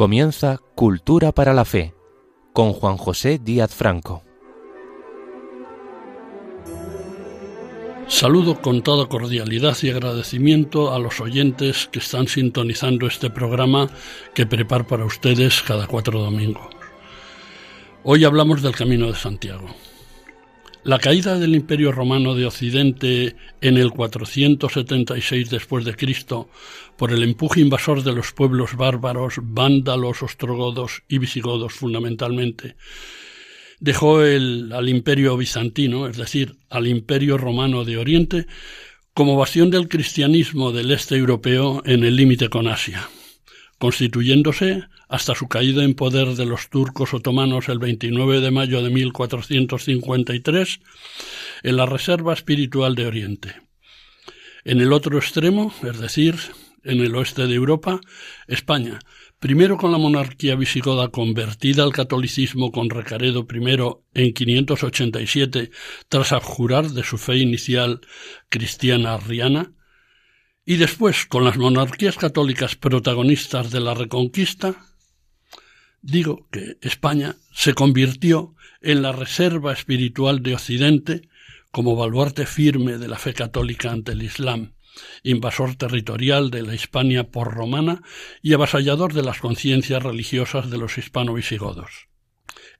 Comienza Cultura para la Fe con Juan José Díaz Franco. Saludo con toda cordialidad y agradecimiento a los oyentes que están sintonizando este programa que preparo para ustedes cada cuatro domingos. Hoy hablamos del Camino de Santiago. La caída del Imperio Romano de Occidente en el 476 después por el empuje invasor de los pueblos bárbaros, vándalos, ostrogodos y visigodos fundamentalmente, dejó al Imperio bizantino, es decir, al Imperio Romano de Oriente, como bastión del cristianismo del este europeo en el límite con Asia constituyéndose hasta su caída en poder de los turcos otomanos el 29 de mayo de 1453 en la Reserva Espiritual de Oriente. En el otro extremo, es decir, en el oeste de Europa, España, primero con la monarquía visigoda convertida al catolicismo con Recaredo I en 587 tras abjurar de su fe inicial cristiana arriana, y después, con las monarquías católicas protagonistas de la Reconquista, digo que España se convirtió en la reserva espiritual de Occidente como baluarte firme de la fe católica ante el Islam, invasor territorial de la Hispania por romana y avasallador de las conciencias religiosas de los hispano-visigodos.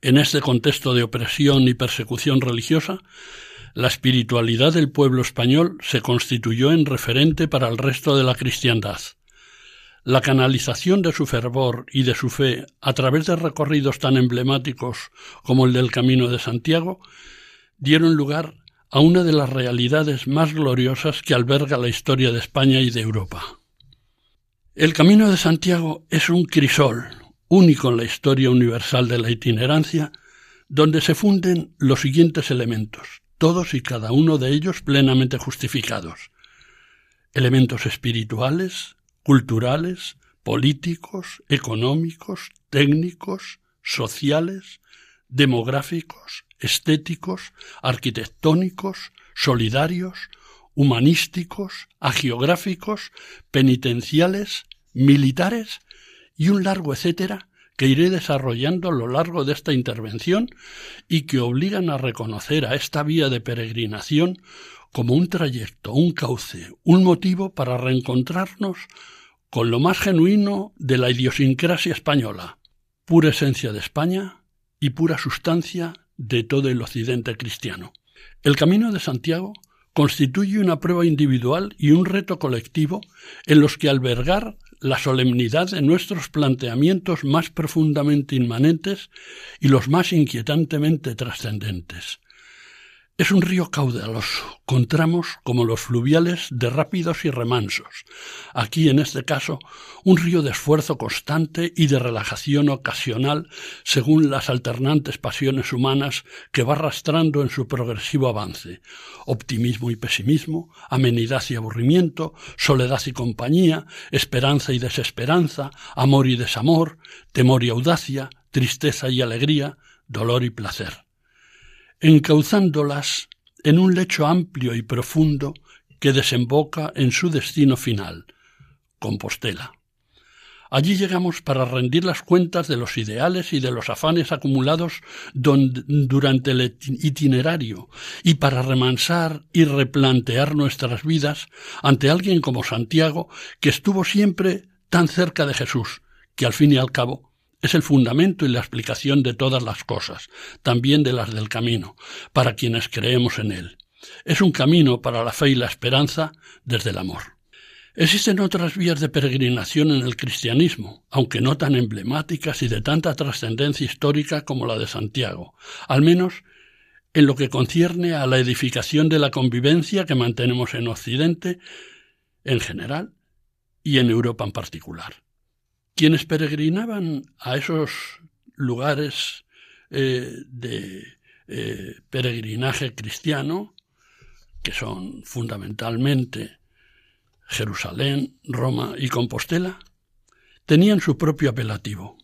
En este contexto de opresión y persecución religiosa, la espiritualidad del pueblo español se constituyó en referente para el resto de la cristiandad. La canalización de su fervor y de su fe a través de recorridos tan emblemáticos como el del Camino de Santiago dieron lugar a una de las realidades más gloriosas que alberga la historia de España y de Europa. El Camino de Santiago es un crisol, único en la historia universal de la itinerancia, donde se funden los siguientes elementos todos y cada uno de ellos plenamente justificados. Elementos espirituales, culturales, políticos, económicos, técnicos, sociales, demográficos, estéticos, arquitectónicos, solidarios, humanísticos, agiográficos, penitenciales, militares y un largo etcétera que iré desarrollando a lo largo de esta intervención y que obligan a reconocer a esta vía de peregrinación como un trayecto, un cauce, un motivo para reencontrarnos con lo más genuino de la idiosincrasia española, pura esencia de España y pura sustancia de todo el occidente cristiano. El Camino de Santiago constituye una prueba individual y un reto colectivo en los que albergar la solemnidad de nuestros planteamientos más profundamente inmanentes y los más inquietantemente trascendentes. Es un río caudaloso, con tramos como los fluviales de rápidos y remansos. Aquí, en este caso, un río de esfuerzo constante y de relajación ocasional según las alternantes pasiones humanas que va arrastrando en su progresivo avance. Optimismo y pesimismo, amenidad y aburrimiento, soledad y compañía, esperanza y desesperanza, amor y desamor, temor y audacia, tristeza y alegría, dolor y placer encauzándolas en un lecho amplio y profundo que desemboca en su destino final, Compostela. Allí llegamos para rendir las cuentas de los ideales y de los afanes acumulados durante el itinerario y para remansar y replantear nuestras vidas ante alguien como Santiago que estuvo siempre tan cerca de Jesús, que al fin y al cabo es el fundamento y la explicación de todas las cosas, también de las del camino, para quienes creemos en él. Es un camino para la fe y la esperanza desde el amor. Existen otras vías de peregrinación en el cristianismo, aunque no tan emblemáticas y de tanta trascendencia histórica como la de Santiago, al menos en lo que concierne a la edificación de la convivencia que mantenemos en Occidente en general y en Europa en particular. Quienes peregrinaban a esos lugares eh, de eh, peregrinaje cristiano, que son fundamentalmente Jerusalén, Roma y Compostela, tenían su propio apelativo.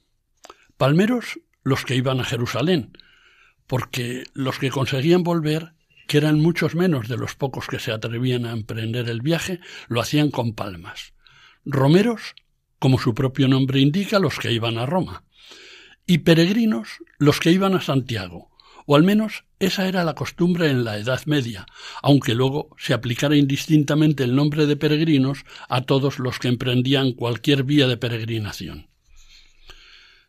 Palmeros los que iban a Jerusalén, porque los que conseguían volver, que eran muchos menos de los pocos que se atrevían a emprender el viaje, lo hacían con palmas. Romeros como su propio nombre indica, los que iban a Roma, y peregrinos los que iban a Santiago, o al menos esa era la costumbre en la Edad Media, aunque luego se aplicara indistintamente el nombre de peregrinos a todos los que emprendían cualquier vía de peregrinación.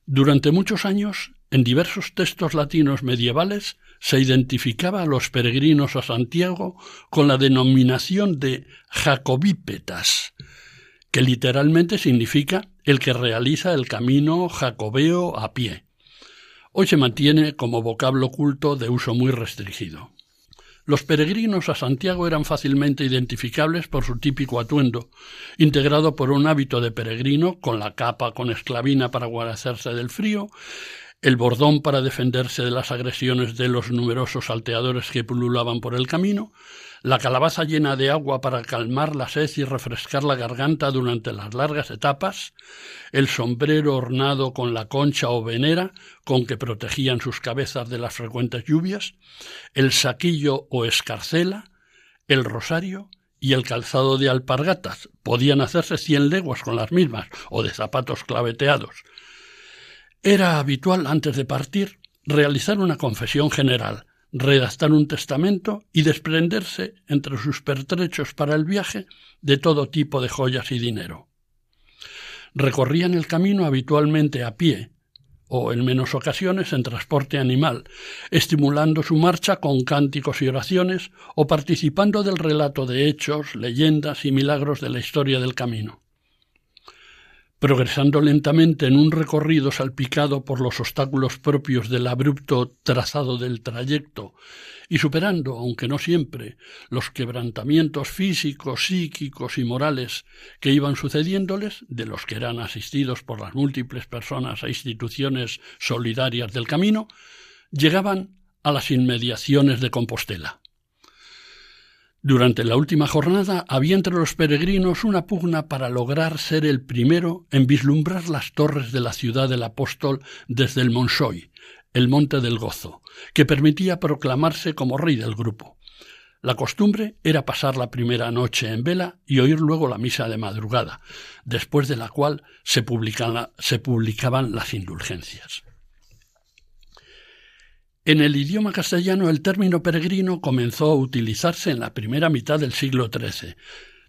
Durante muchos años, en diversos textos latinos medievales, se identificaba a los peregrinos a Santiago con la denominación de jacobípetas, que literalmente significa el que realiza el camino jacobeo a pie. Hoy se mantiene como vocablo culto de uso muy restringido. Los peregrinos a Santiago eran fácilmente identificables por su típico atuendo, integrado por un hábito de peregrino con la capa con esclavina para guarecerse del frío, el bordón para defenderse de las agresiones de los numerosos salteadores que pululaban por el camino, la calabaza llena de agua para calmar la sed y refrescar la garganta durante las largas etapas, el sombrero ornado con la concha o venera con que protegían sus cabezas de las frecuentes lluvias, el saquillo o escarcela, el rosario y el calzado de alpargatas. Podían hacerse cien leguas con las mismas, o de zapatos claveteados. Era habitual, antes de partir, realizar una confesión general, redactar un testamento y desprenderse entre sus pertrechos para el viaje de todo tipo de joyas y dinero. Recorrían el camino habitualmente a pie, o en menos ocasiones en transporte animal, estimulando su marcha con cánticos y oraciones o participando del relato de hechos, leyendas y milagros de la historia del camino progresando lentamente en un recorrido salpicado por los obstáculos propios del abrupto trazado del trayecto y superando, aunque no siempre, los quebrantamientos físicos, psíquicos y morales que iban sucediéndoles, de los que eran asistidos por las múltiples personas e instituciones solidarias del camino, llegaban a las inmediaciones de Compostela. Durante la última jornada había entre los peregrinos una pugna para lograr ser el primero en vislumbrar las torres de la ciudad del apóstol desde el Monsoy, el monte del gozo, que permitía proclamarse como rey del grupo. La costumbre era pasar la primera noche en vela y oír luego la misa de madrugada, después de la cual se, se publicaban las indulgencias. En el idioma castellano el término peregrino comenzó a utilizarse en la primera mitad del siglo XIII,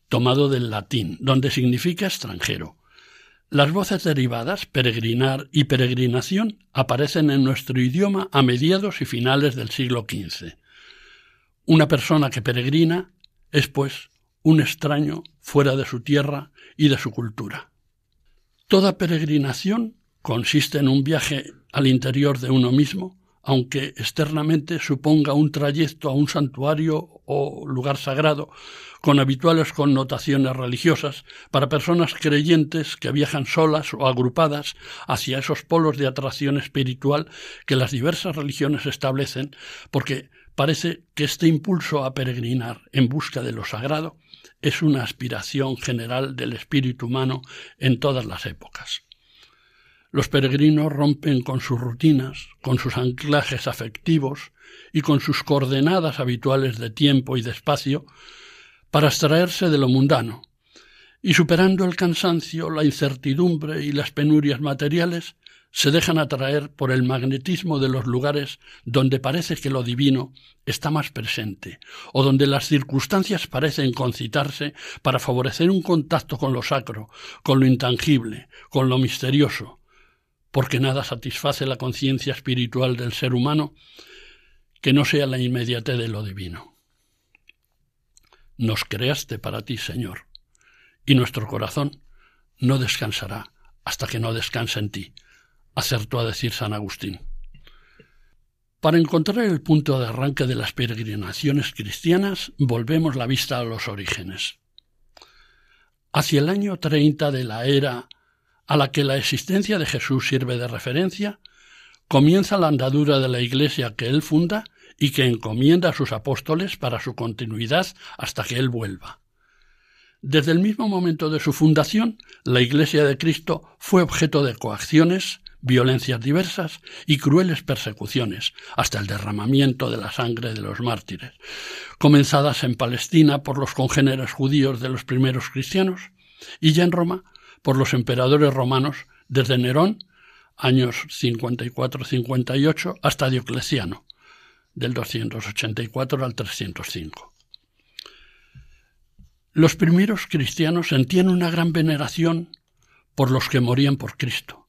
tomado del latín, donde significa extranjero. Las voces derivadas, peregrinar y peregrinación, aparecen en nuestro idioma a mediados y finales del siglo XV. Una persona que peregrina es, pues, un extraño fuera de su tierra y de su cultura. Toda peregrinación consiste en un viaje al interior de uno mismo, aunque externamente suponga un trayecto a un santuario o lugar sagrado, con habituales connotaciones religiosas, para personas creyentes que viajan solas o agrupadas hacia esos polos de atracción espiritual que las diversas religiones establecen, porque parece que este impulso a peregrinar en busca de lo sagrado es una aspiración general del espíritu humano en todas las épocas. Los peregrinos rompen con sus rutinas, con sus anclajes afectivos y con sus coordenadas habituales de tiempo y de espacio para extraerse de lo mundano, y superando el cansancio, la incertidumbre y las penurias materiales, se dejan atraer por el magnetismo de los lugares donde parece que lo divino está más presente, o donde las circunstancias parecen concitarse para favorecer un contacto con lo sacro, con lo intangible, con lo misterioso, porque nada satisface la conciencia espiritual del ser humano que no sea la inmediatez de lo divino. Nos creaste para ti, Señor, y nuestro corazón no descansará hasta que no descanse en ti, acertó a decir San Agustín. Para encontrar el punto de arranque de las peregrinaciones cristianas, volvemos la vista a los orígenes. Hacia el año 30 de la era a la que la existencia de Jesús sirve de referencia, comienza la andadura de la Iglesia que él funda y que encomienda a sus apóstoles para su continuidad hasta que él vuelva. Desde el mismo momento de su fundación, la Iglesia de Cristo fue objeto de coacciones, violencias diversas y crueles persecuciones, hasta el derramamiento de la sangre de los mártires, comenzadas en Palestina por los congéneres judíos de los primeros cristianos, y ya en Roma por los emperadores romanos desde Nerón, años 54-58, hasta Diocleciano, del 284 al 305. Los primeros cristianos sentían una gran veneración por los que morían por Cristo,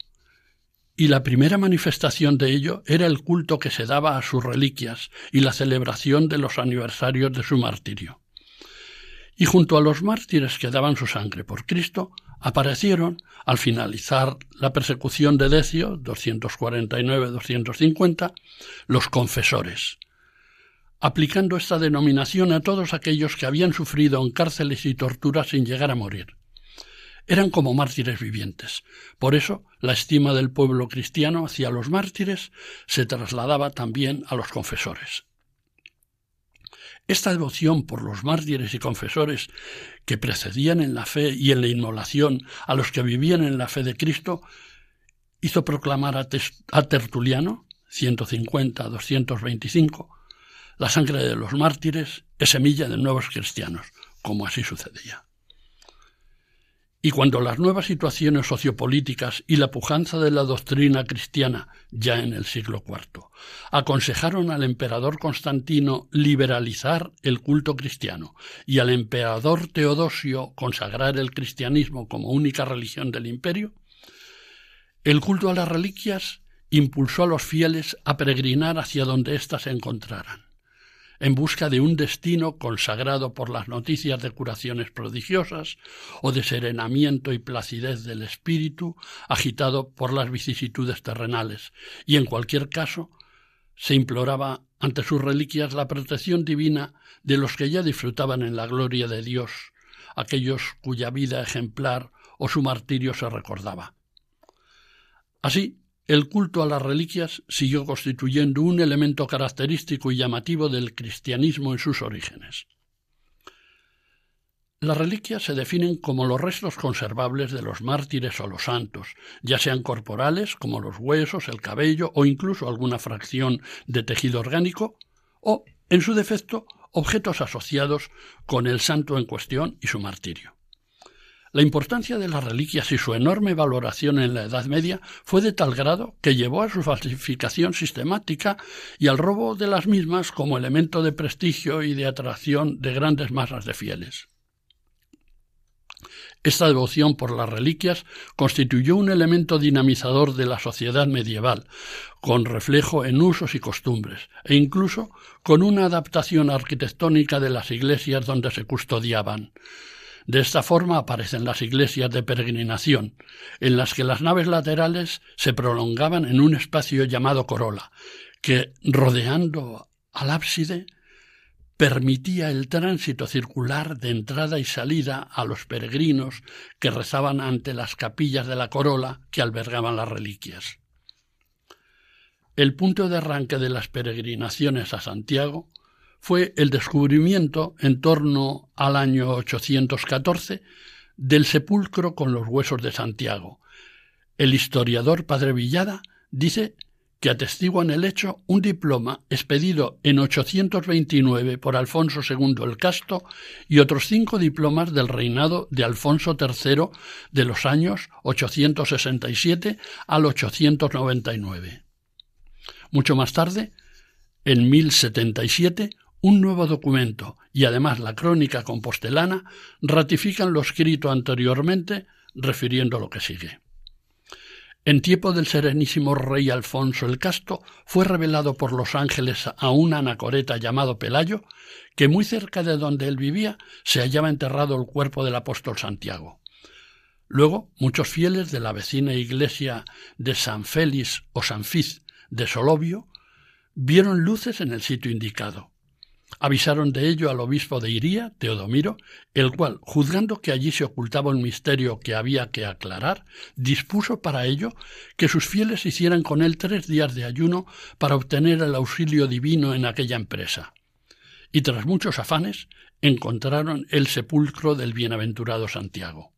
y la primera manifestación de ello era el culto que se daba a sus reliquias y la celebración de los aniversarios de su martirio. Y junto a los mártires que daban su sangre por Cristo, aparecieron, al finalizar la persecución de Decio, 249-250, los confesores, aplicando esta denominación a todos aquellos que habían sufrido en cárceles y torturas sin llegar a morir. Eran como mártires vivientes. Por eso, la estima del pueblo cristiano hacia los mártires se trasladaba también a los confesores. Esta devoción por los mártires y confesores que precedían en la fe y en la inmolación a los que vivían en la fe de Cristo hizo proclamar a, Tertuliano, 150-225, la sangre de los mártires es semilla de nuevos cristianos, como así sucedía. Y cuando las nuevas situaciones sociopolíticas y la pujanza de la doctrina cristiana, ya en el siglo IV, aconsejaron al emperador Constantino liberalizar el culto cristiano y al emperador Teodosio consagrar el cristianismo como única religión del imperio, el culto a las reliquias impulsó a los fieles a peregrinar hacia donde éstas se encontraran en busca de un destino consagrado por las noticias de curaciones prodigiosas o de serenamiento y placidez del espíritu agitado por las vicisitudes terrenales, y en cualquier caso se imploraba ante sus reliquias la protección divina de los que ya disfrutaban en la gloria de Dios, aquellos cuya vida ejemplar o su martirio se recordaba. Así, el culto a las reliquias siguió constituyendo un elemento característico y llamativo del cristianismo en sus orígenes. Las reliquias se definen como los restos conservables de los mártires o los santos, ya sean corporales, como los huesos, el cabello o incluso alguna fracción de tejido orgánico, o, en su defecto, objetos asociados con el santo en cuestión y su martirio. La importancia de las reliquias y su enorme valoración en la Edad Media fue de tal grado que llevó a su falsificación sistemática y al robo de las mismas como elemento de prestigio y de atracción de grandes masas de fieles. Esta devoción por las reliquias constituyó un elemento dinamizador de la sociedad medieval, con reflejo en usos y costumbres, e incluso con una adaptación arquitectónica de las iglesias donde se custodiaban. De esta forma aparecen las iglesias de peregrinación, en las que las naves laterales se prolongaban en un espacio llamado corola, que, rodeando al ábside, permitía el tránsito circular de entrada y salida a los peregrinos que rezaban ante las capillas de la corola que albergaban las reliquias. El punto de arranque de las peregrinaciones a Santiago fue el descubrimiento en torno al año 814 del sepulcro con los huesos de Santiago. El historiador Padre Villada dice que atestiguan el hecho un diploma expedido en 829 por Alfonso II el Casto y otros cinco diplomas del reinado de Alfonso III de los años 867 al 899. Mucho más tarde, en 1077, un nuevo documento y además la crónica compostelana ratifican lo escrito anteriormente refiriendo lo que sigue. En tiempo del serenísimo rey Alfonso el Casto fue revelado por los ángeles a un anacoreta llamado Pelayo que muy cerca de donde él vivía se hallaba enterrado el cuerpo del apóstol Santiago. Luego, muchos fieles de la vecina iglesia de San Félix o San Fiz de Solovio vieron luces en el sitio indicado. Avisaron de ello al obispo de Iría, Teodomiro, el cual, juzgando que allí se ocultaba un misterio que había que aclarar, dispuso para ello que sus fieles hicieran con él tres días de ayuno para obtener el auxilio divino en aquella empresa. Y tras muchos afanes, encontraron el sepulcro del bienaventurado Santiago.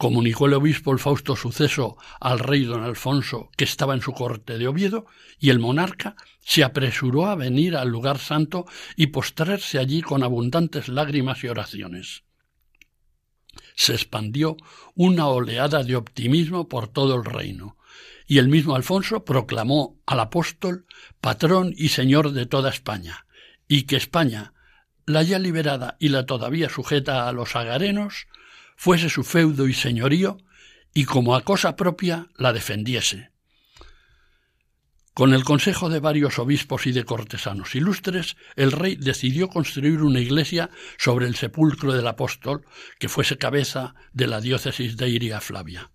Comunicó el obispo el fausto suceso al rey don Alfonso, que estaba en su corte de Oviedo, y el monarca se apresuró a venir al lugar santo y postrarse allí con abundantes lágrimas y oraciones. se expandió una oleada de optimismo por todo el reino, y el mismo Alfonso proclamó al apóstol patrón y señor de toda España, y que España, la ya liberada y la todavía sujeta a los agarenos, fuese su feudo y señorío, y como a cosa propia la defendiese. Con el consejo de varios obispos y de cortesanos ilustres, el rey decidió construir una iglesia sobre el sepulcro del apóstol que fuese cabeza de la diócesis de Iria Flavia.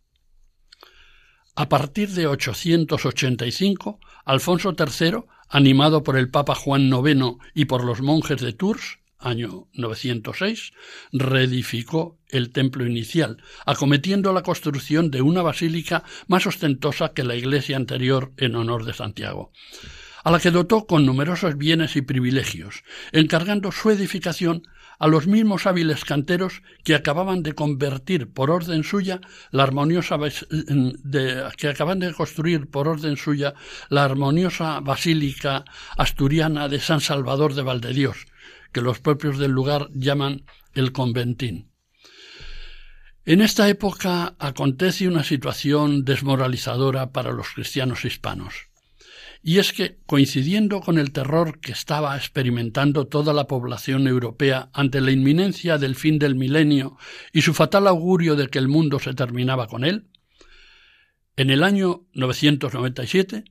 A partir de 885, Alfonso III, animado por el Papa Juan IX y por los monjes de Tours, año 906, reedificó el templo inicial, acometiendo la construcción de una basílica más ostentosa que la iglesia anterior en honor de Santiago, a la que dotó con numerosos bienes y privilegios, encargando su edificación a los mismos hábiles canteros que acababan de convertir por orden suya la armoniosa que acaban de construir por orden suya la armoniosa basílica asturiana de San Salvador de Valdedios, que los propios del lugar llaman el conventín. En esta época acontece una situación desmoralizadora para los cristianos hispanos. Y es que, coincidiendo con el terror que estaba experimentando toda la población europea ante la inminencia del fin del milenio y su fatal augurio de que el mundo se terminaba con él, en el año 997,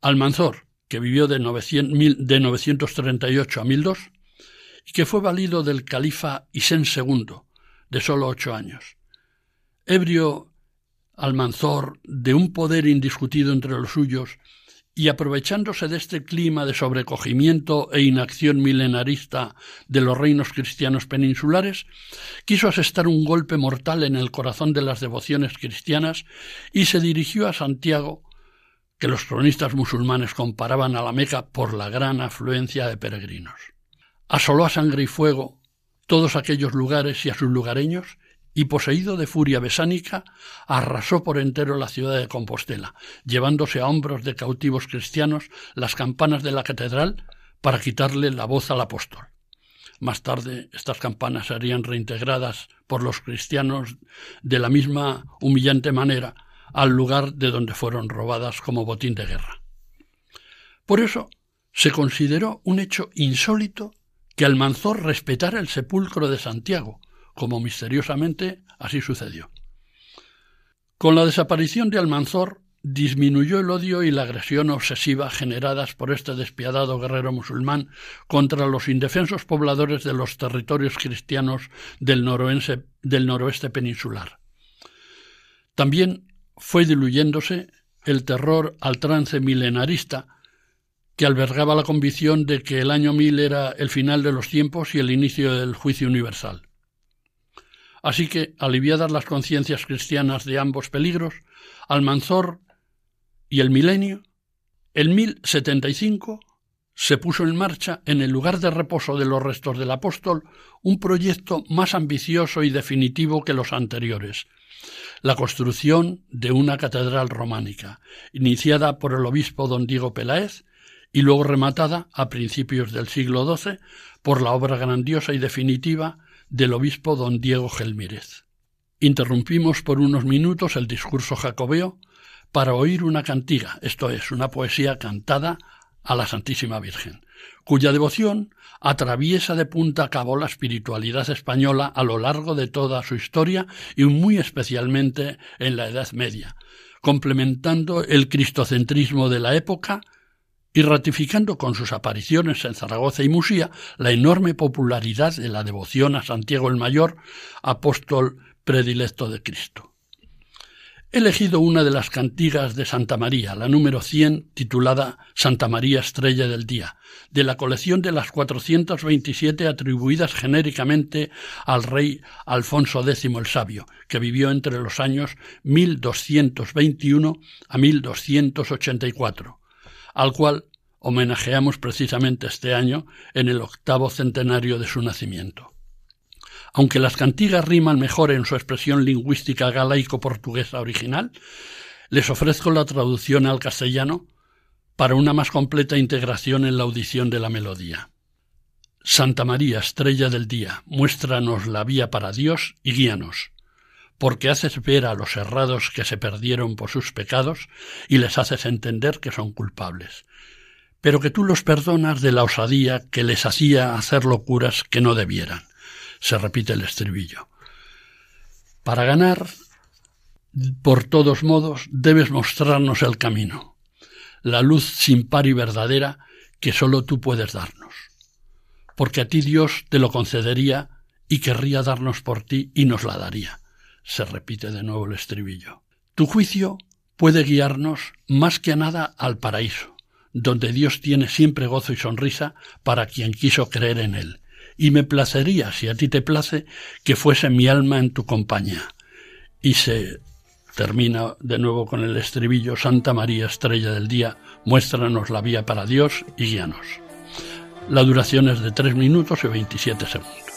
Almanzor, que vivió de, 938 a 1002, que fue valido del califa Isén II, de sólo ocho años. Ebrio Almanzor de un poder indiscutido entre los suyos, y aprovechándose de este clima de sobrecogimiento e inacción milenarista de los reinos cristianos peninsulares, quiso asestar un golpe mortal en el corazón de las devociones cristianas y se dirigió a Santiago, que los cronistas musulmanes comparaban a la Meca por la gran afluencia de peregrinos asoló a sangre y fuego todos aquellos lugares y a sus lugareños, y poseído de furia besánica, arrasó por entero la ciudad de Compostela, llevándose a hombros de cautivos cristianos las campanas de la catedral para quitarle la voz al apóstol. Más tarde estas campanas serían reintegradas por los cristianos de la misma humillante manera al lugar de donde fueron robadas como botín de guerra. Por eso se consideró un hecho insólito que Almanzor respetara el sepulcro de Santiago, como misteriosamente así sucedió. Con la desaparición de Almanzor disminuyó el odio y la agresión obsesiva generadas por este despiadado guerrero musulmán contra los indefensos pobladores de los territorios cristianos del, del noroeste peninsular. También fue diluyéndose el terror al trance milenarista que albergaba la convicción de que el año mil era el final de los tiempos y el inicio del juicio universal. Así que, aliviadas las conciencias cristianas de ambos peligros, Almanzor y el milenio, el 1075 se puso en marcha, en el lugar de reposo de los restos del apóstol, un proyecto más ambicioso y definitivo que los anteriores, la construcción de una catedral románica, iniciada por el obispo don Diego Peláez y luego rematada a principios del siglo XII por la obra grandiosa y definitiva del obispo don Diego Gelmírez. Interrumpimos por unos minutos el discurso jacobeo para oír una cantiga, esto es, una poesía cantada a la Santísima Virgen, cuya devoción atraviesa de punta a cabo la espiritualidad española a lo largo de toda su historia y muy especialmente en la Edad Media, complementando el cristocentrismo de la época y ratificando con sus apariciones en Zaragoza y Musía la enorme popularidad de la devoción a Santiago el Mayor, apóstol predilecto de Cristo. He elegido una de las cantigas de Santa María, la número 100, titulada Santa María Estrella del Día, de la colección de las 427 atribuidas genéricamente al rey Alfonso X el Sabio, que vivió entre los años 1221 a 1284 al cual homenajeamos precisamente este año en el octavo centenario de su nacimiento. Aunque las cantigas riman mejor en su expresión lingüística galaico-portuguesa original, les ofrezco la traducción al castellano para una más completa integración en la audición de la melodía. Santa María, estrella del día, muéstranos la vía para Dios y guíanos, porque haces ver a los errados que se perdieron por sus pecados y les haces entender que son culpables, pero que tú los perdonas de la osadía que les hacía hacer locuras que no debieran. Se repite el estribillo. Para ganar, por todos modos, debes mostrarnos el camino, la luz sin par y verdadera que sólo tú puedes darnos. Porque a ti Dios te lo concedería y querría darnos por ti y nos la daría. Se repite de nuevo el estribillo. Tu juicio puede guiarnos más que a nada al paraíso, donde Dios tiene siempre gozo y sonrisa para quien quiso creer en él, y me placería, si a ti te place, que fuese mi alma en tu compañía. Y se termina de nuevo con el estribillo Santa María, estrella del día, muéstranos la vía para Dios y guíanos. La duración es de 3 minutos y 27 segundos.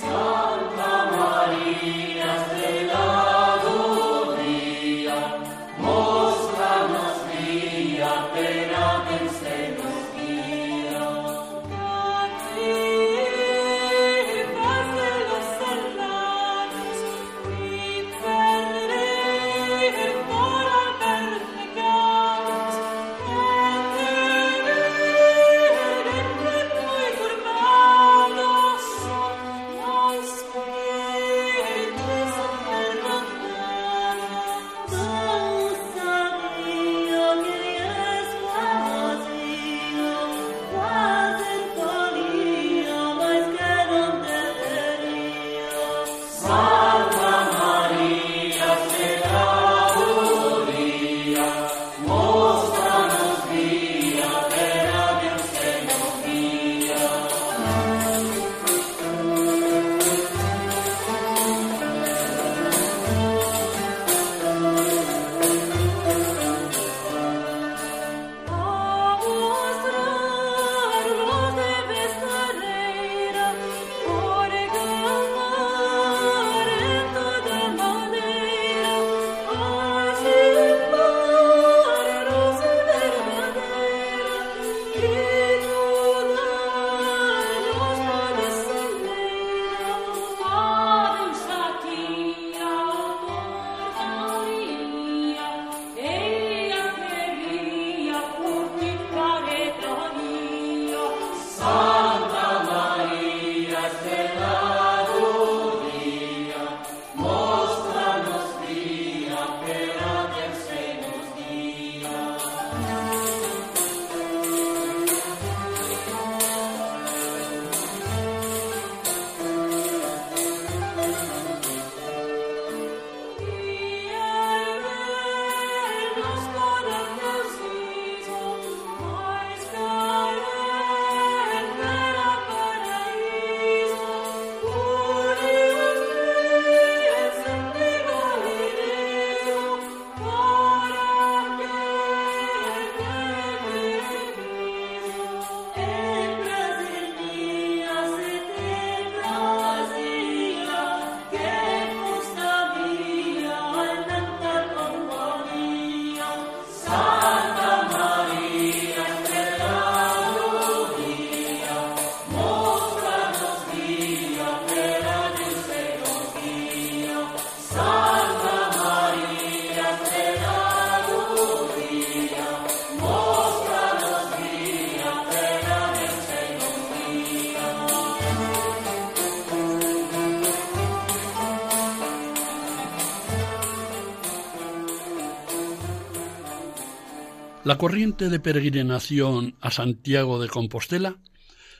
La corriente de peregrinación a Santiago de Compostela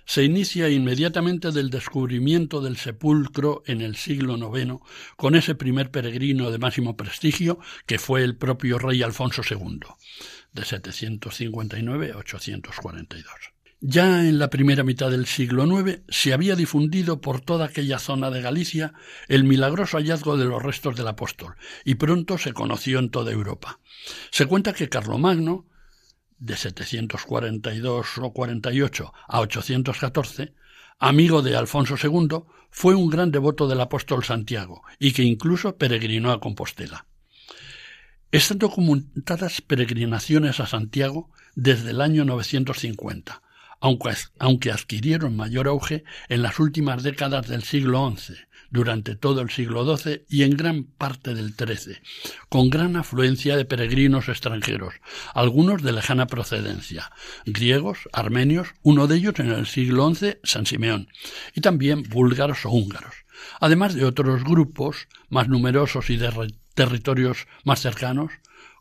se inicia inmediatamente del descubrimiento del sepulcro en el siglo IX con ese primer peregrino de máximo prestigio que fue el propio rey Alfonso II, de 759 a 842. Ya en la primera mitad del siglo IX se había difundido por toda aquella zona de Galicia el milagroso hallazgo de los restos del apóstol, y pronto se conoció en toda Europa. Se cuenta que Carlomagno, de 742 o 48 a 814, amigo de Alfonso II, fue un gran devoto del apóstol Santiago y que incluso peregrinó a Compostela. Están documentadas peregrinaciones a Santiago desde el año 950, aunque, adquirieron mayor auge en las últimas décadas del siglo XI, durante todo el siglo XII y en gran parte del XIII, con gran afluencia de peregrinos extranjeros, algunos de lejana procedencia, griegos, armenios, uno de ellos en el siglo XI, San Simeón, y también búlgaros o húngaros, además de otros grupos más numerosos y de territorios más cercanos,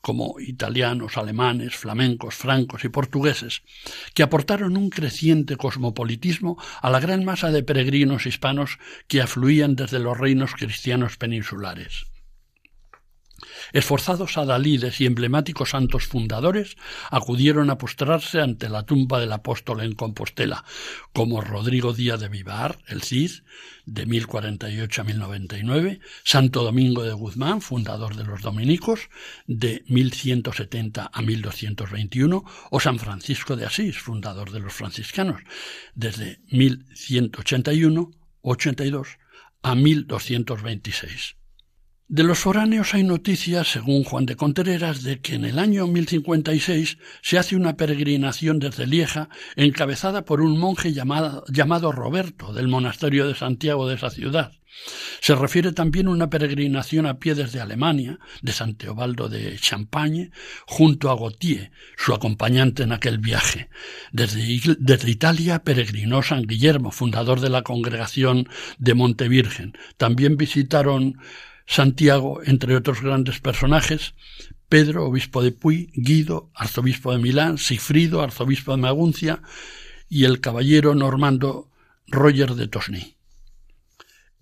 como italianos, alemanes, flamencos, francos y portugueses, que aportaron un creciente cosmopolitismo a la gran masa de peregrinos hispanos que afluían desde los reinos cristianos peninsulares. Esforzados adalides y emblemáticos santos fundadores acudieron a postrarse ante la tumba del apóstol en Compostela, como Rodrigo Díaz de Vivar, el Cid, de 1048 a 1099, Santo Domingo de Guzmán, fundador de los dominicos, de 1170 a 1221, o San Francisco de Asís, fundador de los franciscanos, desde 1181 82 a 1226. De los foráneos hay noticias, según Juan de Contreras, de que en el año 1056 se hace una peregrinación desde Lieja encabezada por un monje llamado, Roberto del monasterio de Santiago de esa ciudad. Se refiere también una peregrinación a pie desde Alemania, de San Teobaldo de Champagne, junto a Gautier, su acompañante en aquel viaje. Desde, desde, Italia peregrinó San Guillermo, fundador de la congregación de Montevirgen. También visitaron Santiago, entre otros grandes personajes, Pedro, obispo de Puy, Guido, arzobispo de Milán, Sigfrido, arzobispo de Maguncia, y el caballero normando Roger de Tosny.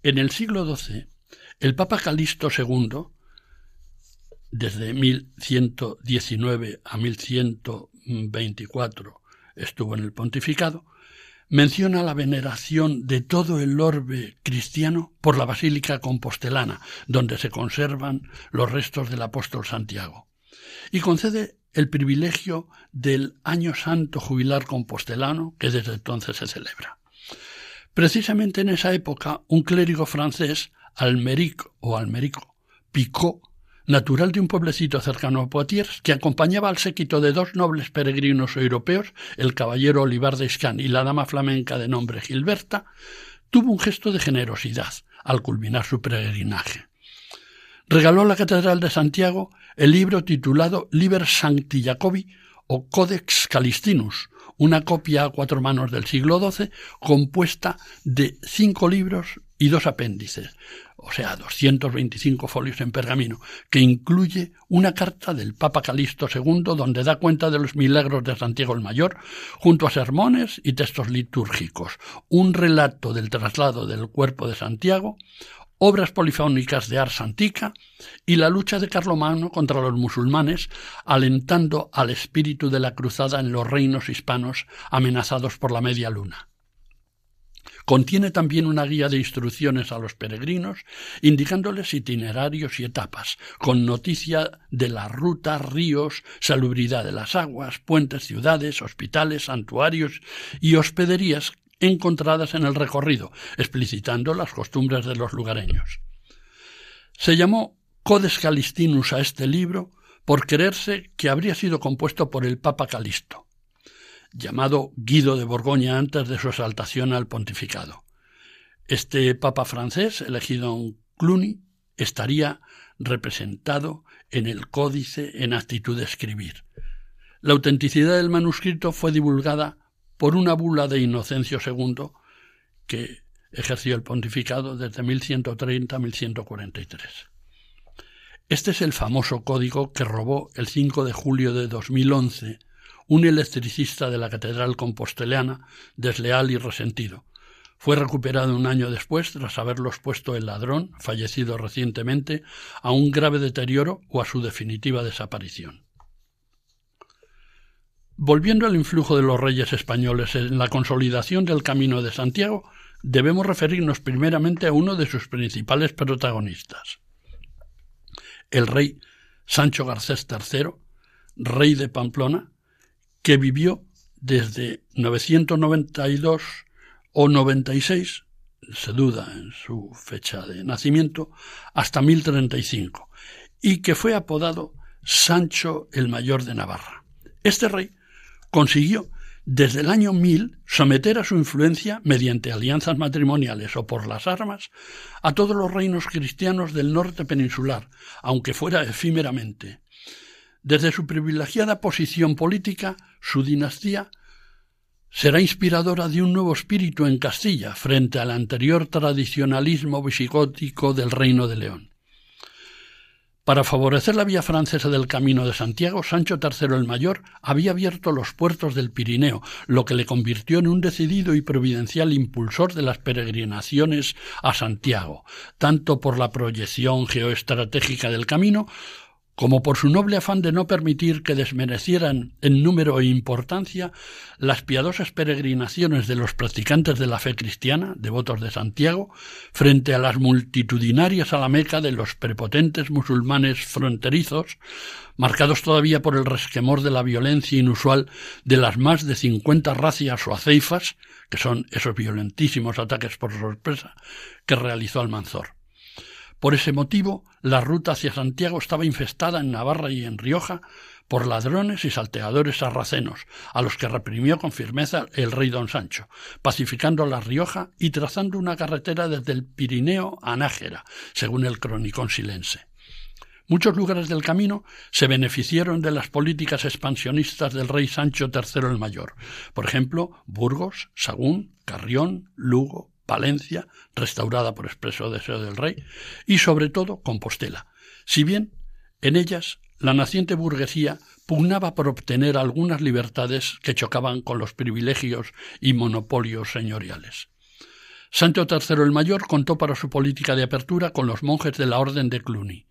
En el siglo XII, el Papa Calixto II, desde 1119 a 1124 estuvo en el pontificado, menciona la veneración de todo el orbe cristiano por la Basílica Compostelana, donde se conservan los restos del apóstol Santiago, y concede el privilegio del Año Santo Jubilar Compostelano, que desde entonces se celebra. Precisamente en esa época, un clérigo francés, Almeric o Almerico, picó natural de un pueblecito cercano a Poitiers, que acompañaba al séquito de dos nobles peregrinos europeos, el caballero Olivar de Iscan y la dama flamenca de nombre Gilberta, tuvo un gesto de generosidad al culminar su peregrinaje. Regaló a la Catedral de Santiago el libro titulado Liber Sancti Jacobi o Codex Calistinus, una copia a cuatro manos del siglo XII compuesta de cinco libros y dos apéndices, o sea, 225 folios en pergamino, que incluye una carta del Papa Calixto II donde da cuenta de los milagros de Santiago el Mayor, junto a sermones y textos litúrgicos, un relato del traslado del cuerpo de Santiago, obras polifónicas de Ars Antica y la lucha de Carlomagno contra los musulmanes, alentando al espíritu de la cruzada en los reinos hispanos amenazados por la media luna. Contiene también una guía de instrucciones a los peregrinos, indicándoles itinerarios y etapas, con noticia de las rutas, ríos, salubridad de las aguas, puentes, ciudades, hospitales, santuarios y hospederías encontradas en el recorrido, explicitando las costumbres de los lugareños. Se llamó Codes Calistinus a este libro por creerse que habría sido compuesto por el Papa Calisto llamado Guido de Borgoña antes de su exaltación al pontificado. Este papa francés, elegido en Cluny, estaría representado en el códice en actitud de escribir. La autenticidad del manuscrito fue divulgada por una bula de Inocencio II que ejerció el pontificado desde 1130 a 1143. Este es el famoso código que robó el 5 de julio de 2011 un electricista de la catedral compostelana, desleal y resentido. Fue recuperado un año después tras haberlo expuesto el ladrón, fallecido recientemente, a un grave deterioro o a su definitiva desaparición. Volviendo al influjo de los reyes españoles en la consolidación del Camino de Santiago, debemos referirnos primeramente a uno de sus principales protagonistas. El rey Sancho Garcés III, rey de Pamplona, que vivió desde 992 o 96, se duda en su fecha de nacimiento, hasta 1035, y que fue apodado Sancho el Mayor de Navarra. Este rey consiguió desde el año 1000 someter a su influencia, mediante alianzas matrimoniales o por las armas, a todos los reinos cristianos del norte peninsular, aunque fuera efímeramente. Desde su privilegiada posición política, su dinastía será inspiradora de un nuevo espíritu en Castilla frente al anterior tradicionalismo visigótico del Reino de León. Para favorecer la vía francesa del Camino de Santiago, Sancho III el Mayor había abierto los puertos del Pirineo, lo que le convirtió en un decidido y providencial impulsor de las peregrinaciones a Santiago, tanto por la proyección geoestratégica del camino como por su noble afán de no permitir que desmerecieran en número e importancia las piadosas peregrinaciones de los practicantes de la fe cristiana, devotos de Santiago, frente a las multitudinarias a la Meca de los prepotentes musulmanes fronterizos, marcados todavía por el resquemor de la violencia inusual de las más de cincuenta racias o aceifas, que son esos violentísimos ataques por sorpresa que realizó Almanzor. Por ese motivo, la ruta hacia Santiago estaba infestada en Navarra y en Rioja por ladrones y salteadores sarracenos, a los que reprimió con firmeza el rey don Sancho, pacificando La Rioja y trazando una carretera desde el Pirineo a Nájera, según el cronicón silense. Muchos lugares del camino se beneficiaron de las políticas expansionistas del rey Sancho III el Mayor, por ejemplo, Burgos, Sagún, Carrión, Lugo, Valencia, restaurada por expreso deseo del rey, y sobre todo Compostela, si bien en ellas la naciente burguesía pugnaba por obtener algunas libertades que chocaban con los privilegios y monopolios señoriales. Sancho III el Mayor contó para su política de apertura con los monjes de la Orden de Cluny,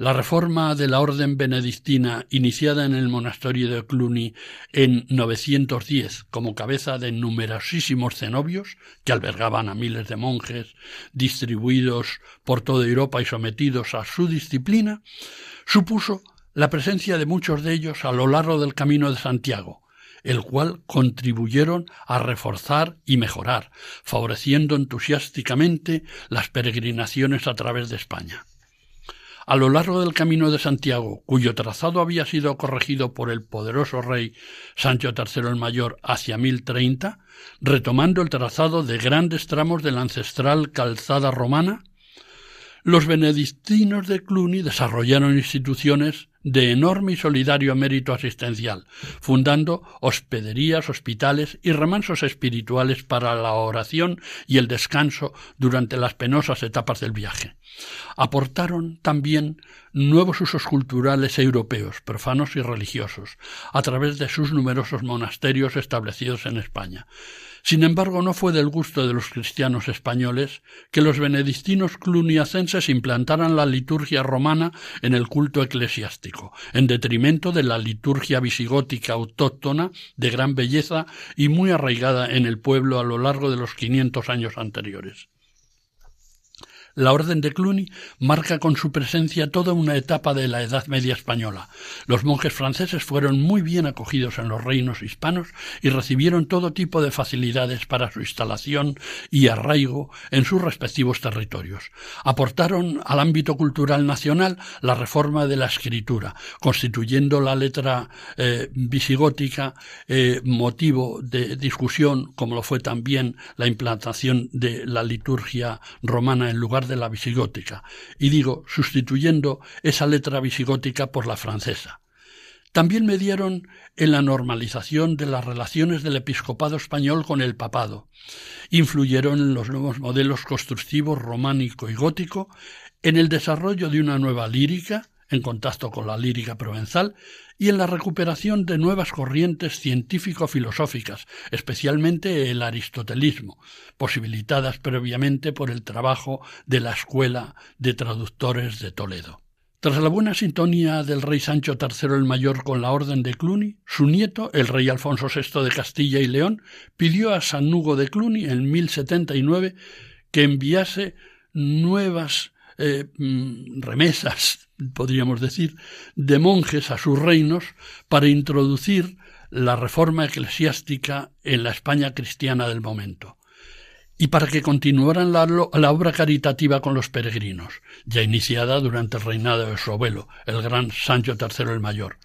la reforma de la orden benedictina iniciada en el monasterio de Cluny en 910 como cabeza de numerosísimos cenobios que albergaban a miles de monjes distribuidos por toda Europa y sometidos a su disciplina, supuso la presencia de muchos de ellos a lo largo del camino de Santiago, el cual contribuyeron a reforzar y mejorar, favoreciendo entusiásticamente las peregrinaciones a través de España. A lo largo del camino de Santiago, cuyo trazado había sido corregido por el poderoso rey Sancho III el Mayor hacia 1030, retomando el trazado de grandes tramos de la ancestral calzada romana, los benedictinos de Cluny desarrollaron instituciones de enorme y solidario mérito asistencial, fundando hospederías, hospitales y remansos espirituales para la oración y el descanso durante las penosas etapas del viaje. Aportaron también nuevos usos culturales europeos, profanos y religiosos, a través de sus numerosos monasterios establecidos en España. Sin embargo, no fue del gusto de los cristianos españoles que los benedictinos cluniacenses implantaran la liturgia romana en el culto eclesiástico, en detrimento de la liturgia visigótica autóctona de gran belleza y muy arraigada en el pueblo a lo largo de los quinientos años anteriores. La Orden de Cluny marca con su presencia toda una etapa de la Edad Media española. Los monjes franceses fueron muy bien acogidos en los reinos hispanos y recibieron todo tipo de facilidades para su instalación y arraigo en sus respectivos territorios. Aportaron al ámbito cultural nacional la reforma de la escritura, constituyendo la letra eh, visigótica eh, motivo de discusión, como lo fue también la implantación de la liturgia romana en lugar de la visigótica, y digo sustituyendo esa letra visigótica por la francesa. También mediaron en la normalización de las relaciones del episcopado español con el papado. Influyeron en los nuevos modelos constructivos románico y gótico, en el desarrollo de una nueva lírica, en contacto con la lírica provenzal, y en la recuperación de nuevas corrientes científico-filosóficas, especialmente el aristotelismo, posibilitadas previamente por el trabajo de la Escuela de Traductores de Toledo. Tras la buena sintonía del rey Sancho III el Mayor con la Orden de Cluny, su nieto, el rey Alfonso VI de Castilla y León, pidió a San Hugo de Cluny en 1079 que enviase nuevas eh, mm, remesas podríamos decir, de monjes a sus reinos para introducir la reforma eclesiástica en la España cristiana del momento y para que continuaran la, obra caritativa con los peregrinos, ya iniciada durante el reinado de su abuelo, el gran Sancho III el Mayor.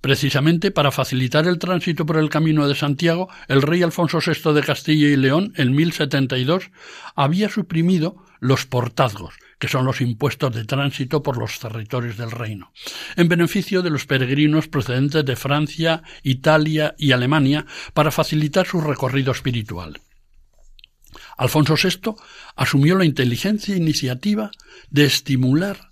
Precisamente para facilitar el tránsito por el camino de Santiago, el rey Alfonso VI de Castilla y León, en 1072, había suprimido los portazgos, que son los impuestos de tránsito por los territorios del reino, en beneficio de los peregrinos procedentes de Francia, Italia y Alemania para facilitar su recorrido espiritual. Alfonso VI asumió la inteligencia e iniciativa de estimular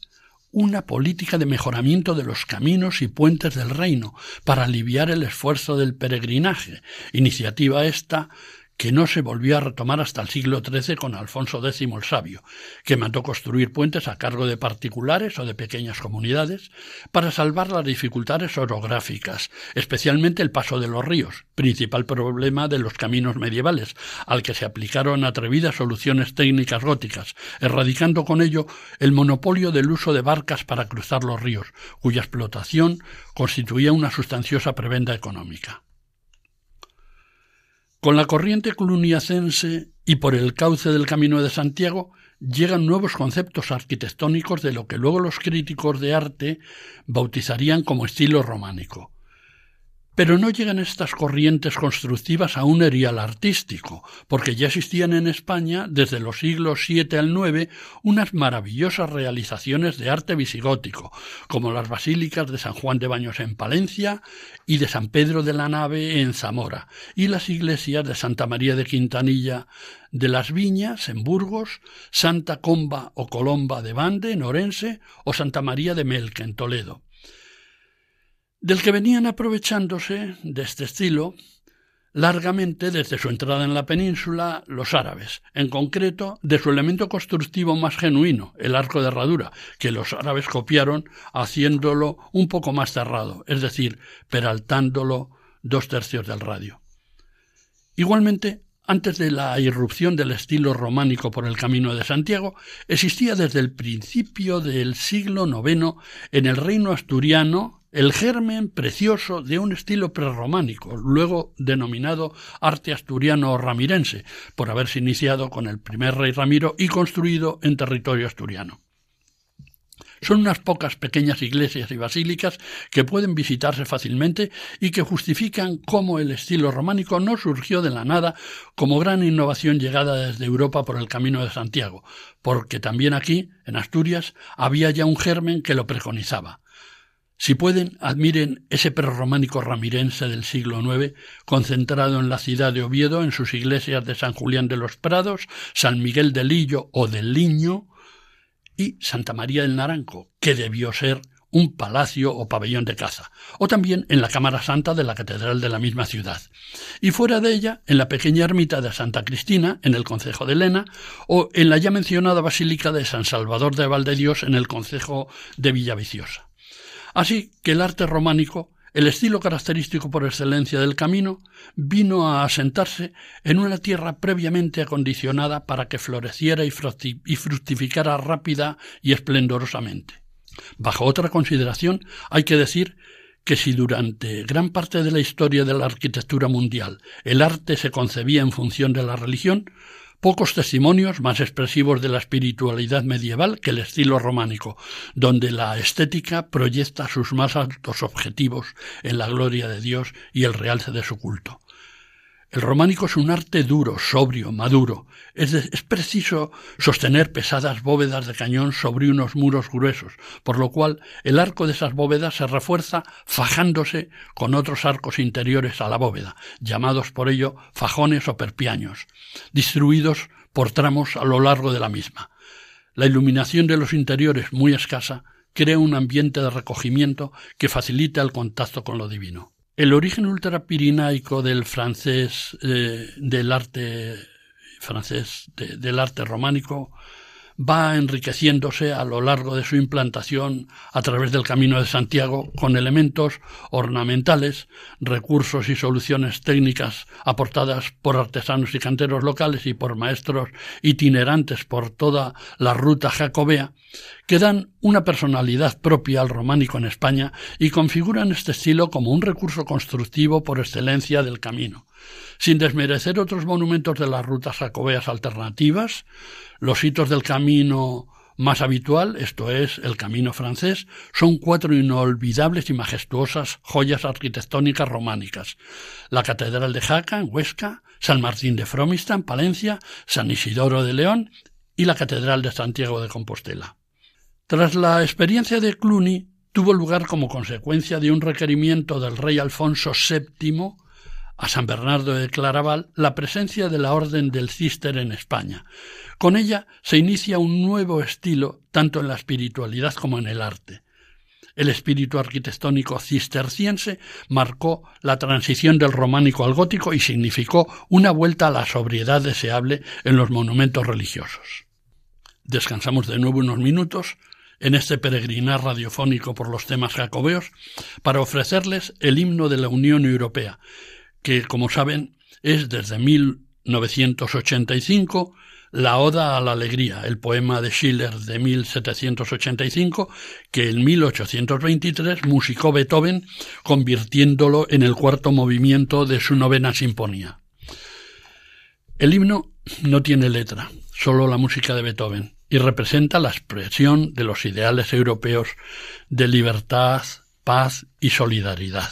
una política de mejoramiento de los caminos y puentes del reino para aliviar el esfuerzo del peregrinaje, iniciativa esta que no se volvió a retomar hasta el siglo XIII con Alfonso X el Sabio, que mandó construir puentes a cargo de particulares o de pequeñas comunidades para salvar las dificultades orográficas, especialmente el paso de los ríos, principal problema de los caminos medievales, al que se aplicaron atrevidas soluciones técnicas góticas, erradicando con ello el monopolio del uso de barcas para cruzar los ríos, cuya explotación constituía una sustanciosa prebenda económica. Con la corriente cluniacense y por el cauce del Camino de Santiago llegan nuevos conceptos arquitectónicos de lo que luego los críticos de arte bautizarían como estilo románico. Pero no llegan estas corrientes constructivas a un erial artístico, porque ya existían en España desde los siglos VII al IX unas maravillosas realizaciones de arte visigótico, como las basílicas de San Juan de Baños en Palencia y de San Pedro de la Nave en Zamora, y las iglesias de Santa María de Quintanilla de las Viñas en Burgos, Santa Comba o Colomba de Bande en Orense o Santa María de Melque en Toledo del que venían aprovechándose de este estilo largamente desde su entrada en la península los árabes, en concreto de su elemento constructivo más genuino, el arco de herradura, que los árabes copiaron haciéndolo un poco más cerrado, es decir, peraltándolo dos tercios del radio. Igualmente, antes de la irrupción del estilo románico por el Camino de Santiago, existía desde el principio del siglo IX en el reino asturiano el germen precioso de un estilo prerrománico, luego denominado arte asturiano ramirense, por haberse iniciado con el primer rey Ramiro y construido en territorio asturiano. Son unas pocas pequeñas iglesias y basílicas que pueden visitarse fácilmente y que justifican cómo el estilo románico no surgió de la nada como gran innovación llegada desde Europa por el camino de Santiago, porque también aquí, en Asturias, había ya un germen que lo preconizaba. Si pueden, admiren ese prerrománico ramirense del siglo IX, concentrado en la ciudad de Oviedo, en sus iglesias de San Julián de los Prados, San Miguel de Lillo o del Liño, y Santa María del Naranco, que debió ser un palacio o pabellón de caza, o también en la Cámara Santa de la Catedral de la misma ciudad, y fuera de ella en la pequeña ermita de Santa Cristina, en el concejo de Lena, o en la ya mencionada Basílica de San Salvador de Valdedios, en el concejo de Villaviciosa. Así que el arte románico, el estilo característico por excelencia del camino, vino a asentarse en una tierra previamente acondicionada para que floreciera y fructificara rápida y esplendorosamente. Bajo otra consideración, hay que decir que si durante gran parte de la historia de la arquitectura mundial el arte se concebía en función de la religión, pocos testimonios más expresivos de la espiritualidad medieval que el estilo románico, donde la estética proyecta sus más altos objetivos en la gloria de Dios y el realce de su culto. El románico es un arte duro, sobrio, maduro. Es, preciso sostener pesadas bóvedas de cañón sobre unos muros gruesos, por lo cual el arco de esas bóvedas se refuerza fajándose con otros arcos interiores a la bóveda, llamados por ello fajones o perpiaños, distribuidos por tramos a lo largo de la misma. La iluminación de los interiores, muy escasa, crea un ambiente de recogimiento que facilita el contacto con lo divino. El origen ultrapirinaico del francés, eh, del arte francés, del arte románico, va enriqueciéndose a lo largo de su implantación a través del Camino de Santiago con elementos ornamentales, recursos y soluciones técnicas aportadas por artesanos y canteros locales y por maestros itinerantes por toda la ruta jacobea, que dan una personalidad propia al románico en España y configuran este estilo como un recurso constructivo por excelencia del camino, sin desmerecer otros monumentos de las rutas jacobeas alternativas, los hitos del camino más habitual, esto es, el camino francés, son cuatro inolvidables y majestuosas joyas arquitectónicas románicas. La Catedral de Jaca, en Huesca, San Martín de Fromista, en Palencia, San Isidoro de León y la Catedral de Santiago de Compostela. Tras la experiencia de Cluny, tuvo lugar como consecuencia de un requerimiento del rey Alfonso VII a San Bernardo de Claraval la presencia de la Orden del Cister en España. Con ella se inicia un nuevo estilo tanto en la espiritualidad como en el arte. El espíritu arquitectónico cisterciense marcó la transición del románico al gótico y significó una vuelta a la sobriedad deseable en los monumentos religiosos. Descansamos de nuevo unos minutos en este peregrinar radiofónico por los temas jacobeos para ofrecerles el himno de la Unión Europea, que, como saben, es desde 1985 la Oda a la Alegría, el poema de Schiller de 1785, que en 1823 musicó Beethoven, convirtiéndolo en el cuarto movimiento de su novena sinfonía. El himno no tiene letra, solo la música de Beethoven, y representa la expresión de los ideales europeos de libertad, paz y solidaridad.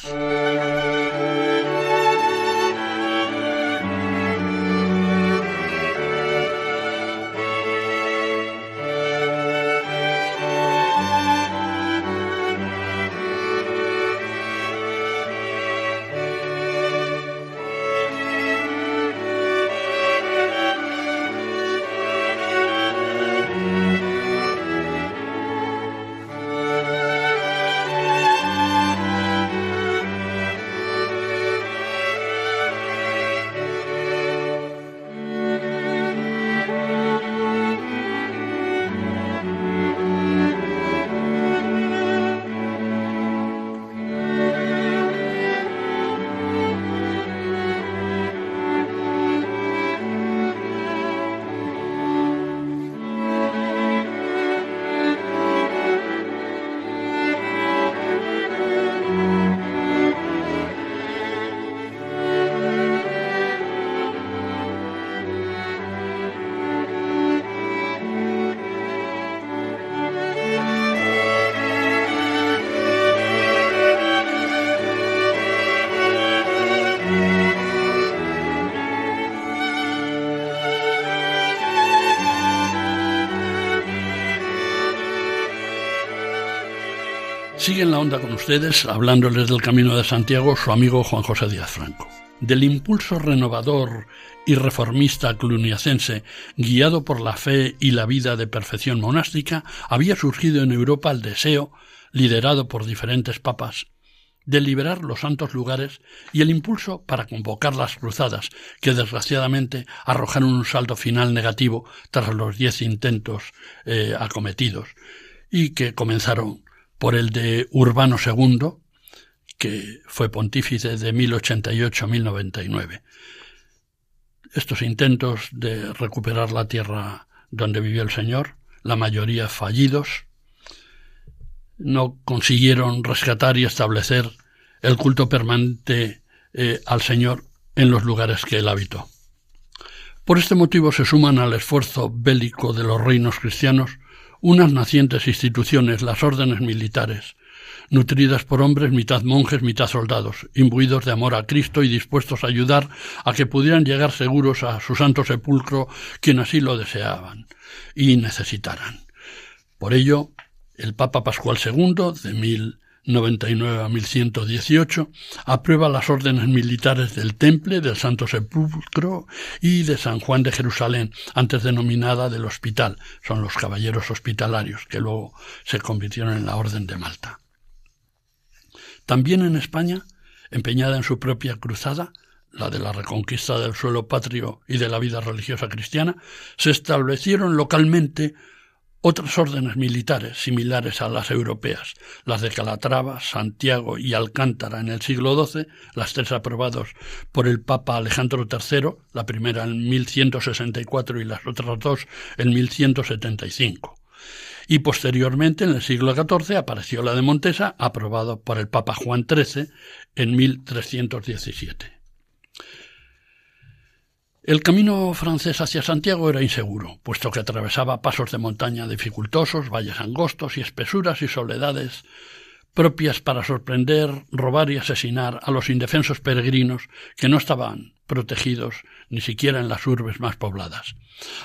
Sigue en la onda con ustedes, hablándoles del Camino de Santiago, su amigo Juan José Díaz Franco. Del impulso renovador y reformista cluniacense, guiado por la fe y la vida de perfección monástica, había surgido en Europa el deseo, liderado por diferentes papas, de liberar los santos lugares y el impulso para convocar las cruzadas, que desgraciadamente arrojaron un saldo final negativo tras los diez intentos eh, acometidos, y que comenzaron por el de Urbano II, que fue pontífice de 1088 a 1099. Estos intentos de recuperar la tierra donde vivió el Señor, la mayoría fallidos, no consiguieron rescatar y establecer el culto permanente eh, al Señor en los lugares que él habitó. Por este motivo se suman al esfuerzo bélico de los reinos cristianos unas nacientes instituciones, las órdenes militares, nutridas por hombres mitad monjes, mitad soldados, imbuidos de amor a Cristo y dispuestos a ayudar a que pudieran llegar seguros a su santo sepulcro quien así lo deseaban y necesitaran. Por ello, el Papa Pascual II, de mil 99 a 1118, aprueba las órdenes militares del Temple, del Santo Sepulcro y de San Juan de Jerusalén, antes denominada del Hospital. Son los caballeros hospitalarios, que luego se convirtieron en la Orden de Malta. También en España, empeñada en su propia cruzada, la de la reconquista del suelo patrio y de la vida religiosa cristiana, se establecieron localmente otras órdenes militares similares a las europeas, las de Calatrava, Santiago y Alcántara en el siglo XII, las tres aprobados por el Papa Alejandro III, la primera en 1164 y las otras dos en 1175. Y posteriormente, en el siglo XIV, apareció la de Montesa, aprobado por el Papa Juan XIII en 1317. El camino francés hacia Santiago era inseguro, puesto que atravesaba pasos de montaña dificultosos, valles angostos y espesuras y soledades propias para sorprender, robar y asesinar a los indefensos peregrinos que no estaban protegidos ni siquiera en las urbes más pobladas.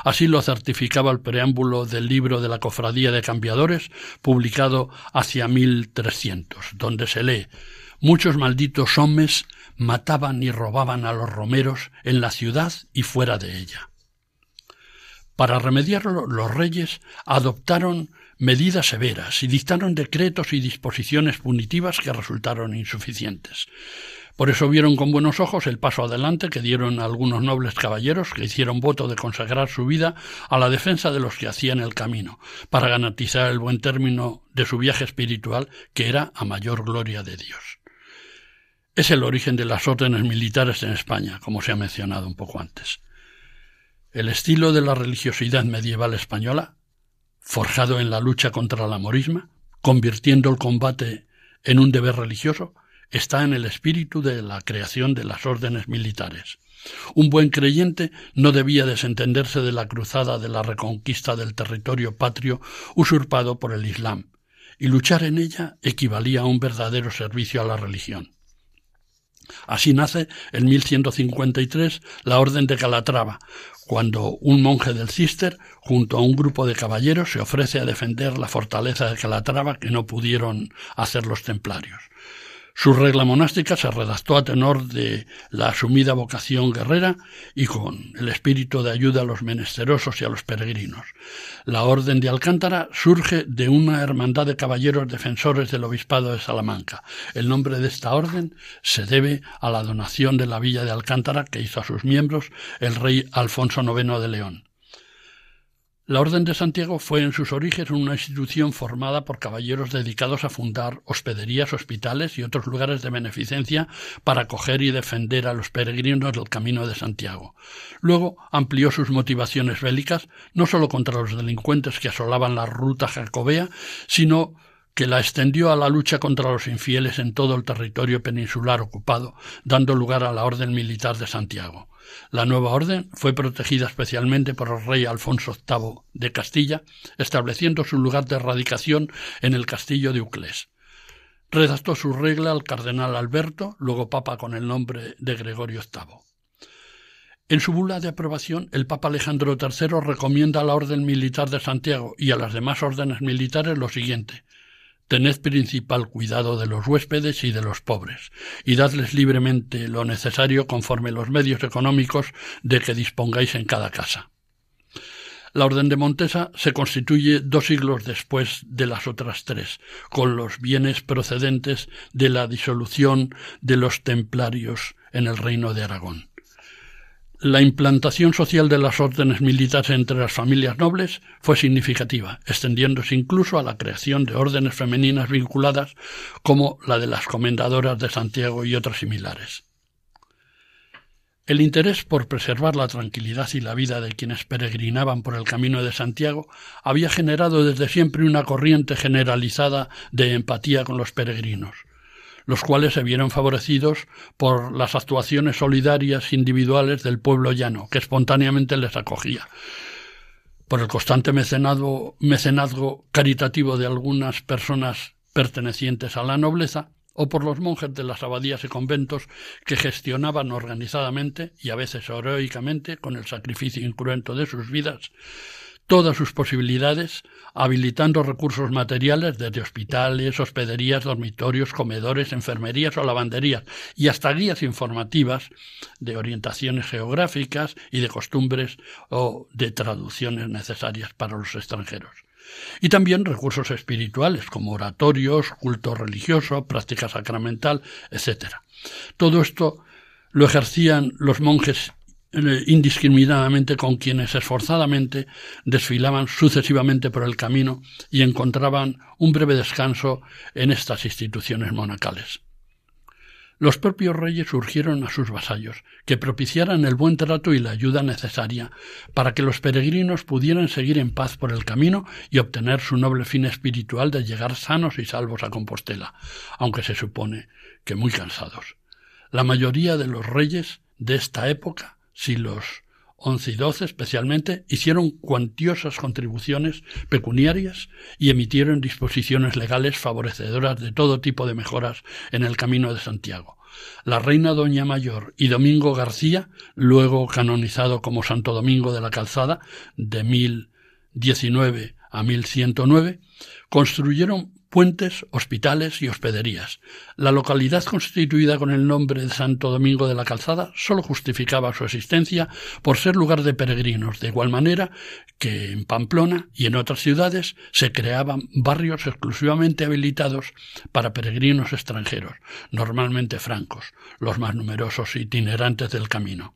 Así lo certificaba el preámbulo del libro de la Cofradía de Cambiadores, publicado hacia 1300, donde se lee Muchos malditos hombres mataban y robaban a los romeros en la ciudad y fuera de ella. Para remediarlo, los reyes adoptaron medidas severas y dictaron decretos y disposiciones punitivas que resultaron insuficientes. Por eso vieron con buenos ojos el paso adelante que dieron algunos nobles caballeros que hicieron voto de consagrar su vida a la defensa de los que hacían el camino, para garantizar el buen término de su viaje espiritual, que era a mayor gloria de Dios. Es el origen de las órdenes militares en España, como se ha mencionado un poco antes. El estilo de la religiosidad medieval española, forjado en la lucha contra la morisma, convirtiendo el combate en un deber religioso, está en el espíritu de la creación de las órdenes militares. Un buen creyente no debía desentenderse de la cruzada de la reconquista del territorio patrio usurpado por el Islam, y luchar en ella equivalía a un verdadero servicio a la religión. Así nace en 1153 la Orden de Calatrava, cuando un monje del Cister, junto a un grupo de caballeros, se ofrece a defender la fortaleza de Calatrava que no pudieron hacer los templarios. Su regla monástica se redactó a tenor de la asumida vocación guerrera y con el espíritu de ayuda a los menesterosos y a los peregrinos. La Orden de Alcántara surge de una hermandad de caballeros defensores del Obispado de Salamanca. El nombre de esta orden se debe a la donación de la villa de Alcántara que hizo a sus miembros el rey Alfonso IX de León. La Orden de Santiago fue en sus orígenes una institución formada por caballeros dedicados a fundar hospederías, hospitales y otros lugares de beneficencia para acoger y defender a los peregrinos del Camino de Santiago. Luego amplió sus motivaciones bélicas no solo contra los delincuentes que asolaban la ruta jacobea, sino que la extendió a la lucha contra los infieles en todo el territorio peninsular ocupado, dando lugar a la Orden Militar de Santiago. La nueva orden fue protegida especialmente por el rey Alfonso VIII de Castilla, estableciendo su lugar de erradicación en el castillo de Uclés. Redactó su regla al cardenal Alberto, luego papa con el nombre de Gregorio VIII. En su bula de aprobación, el Papa Alejandro III recomienda a la Orden Militar de Santiago y a las demás órdenes militares lo siguiente Tened principal cuidado de los huéspedes y de los pobres, y dadles libremente lo necesario conforme los medios económicos de que dispongáis en cada casa. La Orden de Montesa se constituye dos siglos después de las otras tres, con los bienes procedentes de la disolución de los templarios en el Reino de Aragón. La implantación social de las órdenes militares entre las familias nobles fue significativa, extendiéndose incluso a la creación de órdenes femeninas vinculadas como la de las comendadoras de Santiago y otras similares. El interés por preservar la tranquilidad y la vida de quienes peregrinaban por el camino de Santiago había generado desde siempre una corriente generalizada de empatía con los peregrinos los cuales se vieron favorecidos por las actuaciones solidarias individuales del pueblo llano, que espontáneamente les acogía. Por el constante mecenazgo, caritativo de algunas personas pertenecientes a la nobleza, o por los monjes de las abadías y conventos que gestionaban organizadamente y a veces heroicamente, con el sacrificio incruento de sus vidas, todas sus posibilidades, habilitando recursos materiales desde hospitales, hospederías, dormitorios, comedores, enfermerías o lavanderías, y hasta guías informativas de orientaciones geográficas y de costumbres o de traducciones necesarias para los extranjeros. Y también recursos espirituales como oratorios, culto religioso, práctica sacramental, etc. Todo esto lo ejercían los monjes indiscriminadamente con quienes esforzadamente desfilaban sucesivamente por el camino y encontraban un breve descanso en estas instituciones monacales. Los propios reyes urgieron a sus vasallos que propiciaran el buen trato y la ayuda necesaria para que los peregrinos pudieran seguir en paz por el camino y obtener su noble fin espiritual de llegar sanos y salvos a Compostela, aunque se supone que muy cansados. La mayoría de los reyes de esta época si los XI y XII especialmente, hicieron cuantiosas contribuciones pecuniarias y emitieron disposiciones legales favorecedoras de todo tipo de mejoras en el Camino de Santiago. La reina Doña Mayor y Domingo García, luego canonizado como Santo Domingo de la Calzada, de 1019 a 1109, construyeron puentes, hospitales y hospederías. La localidad constituida con el nombre de Santo Domingo de la Calzada sólo justificaba su existencia por ser lugar de peregrinos, de igual manera que en Pamplona y en otras ciudades se creaban barrios exclusivamente habilitados para peregrinos extranjeros, normalmente francos, los más numerosos itinerantes del camino.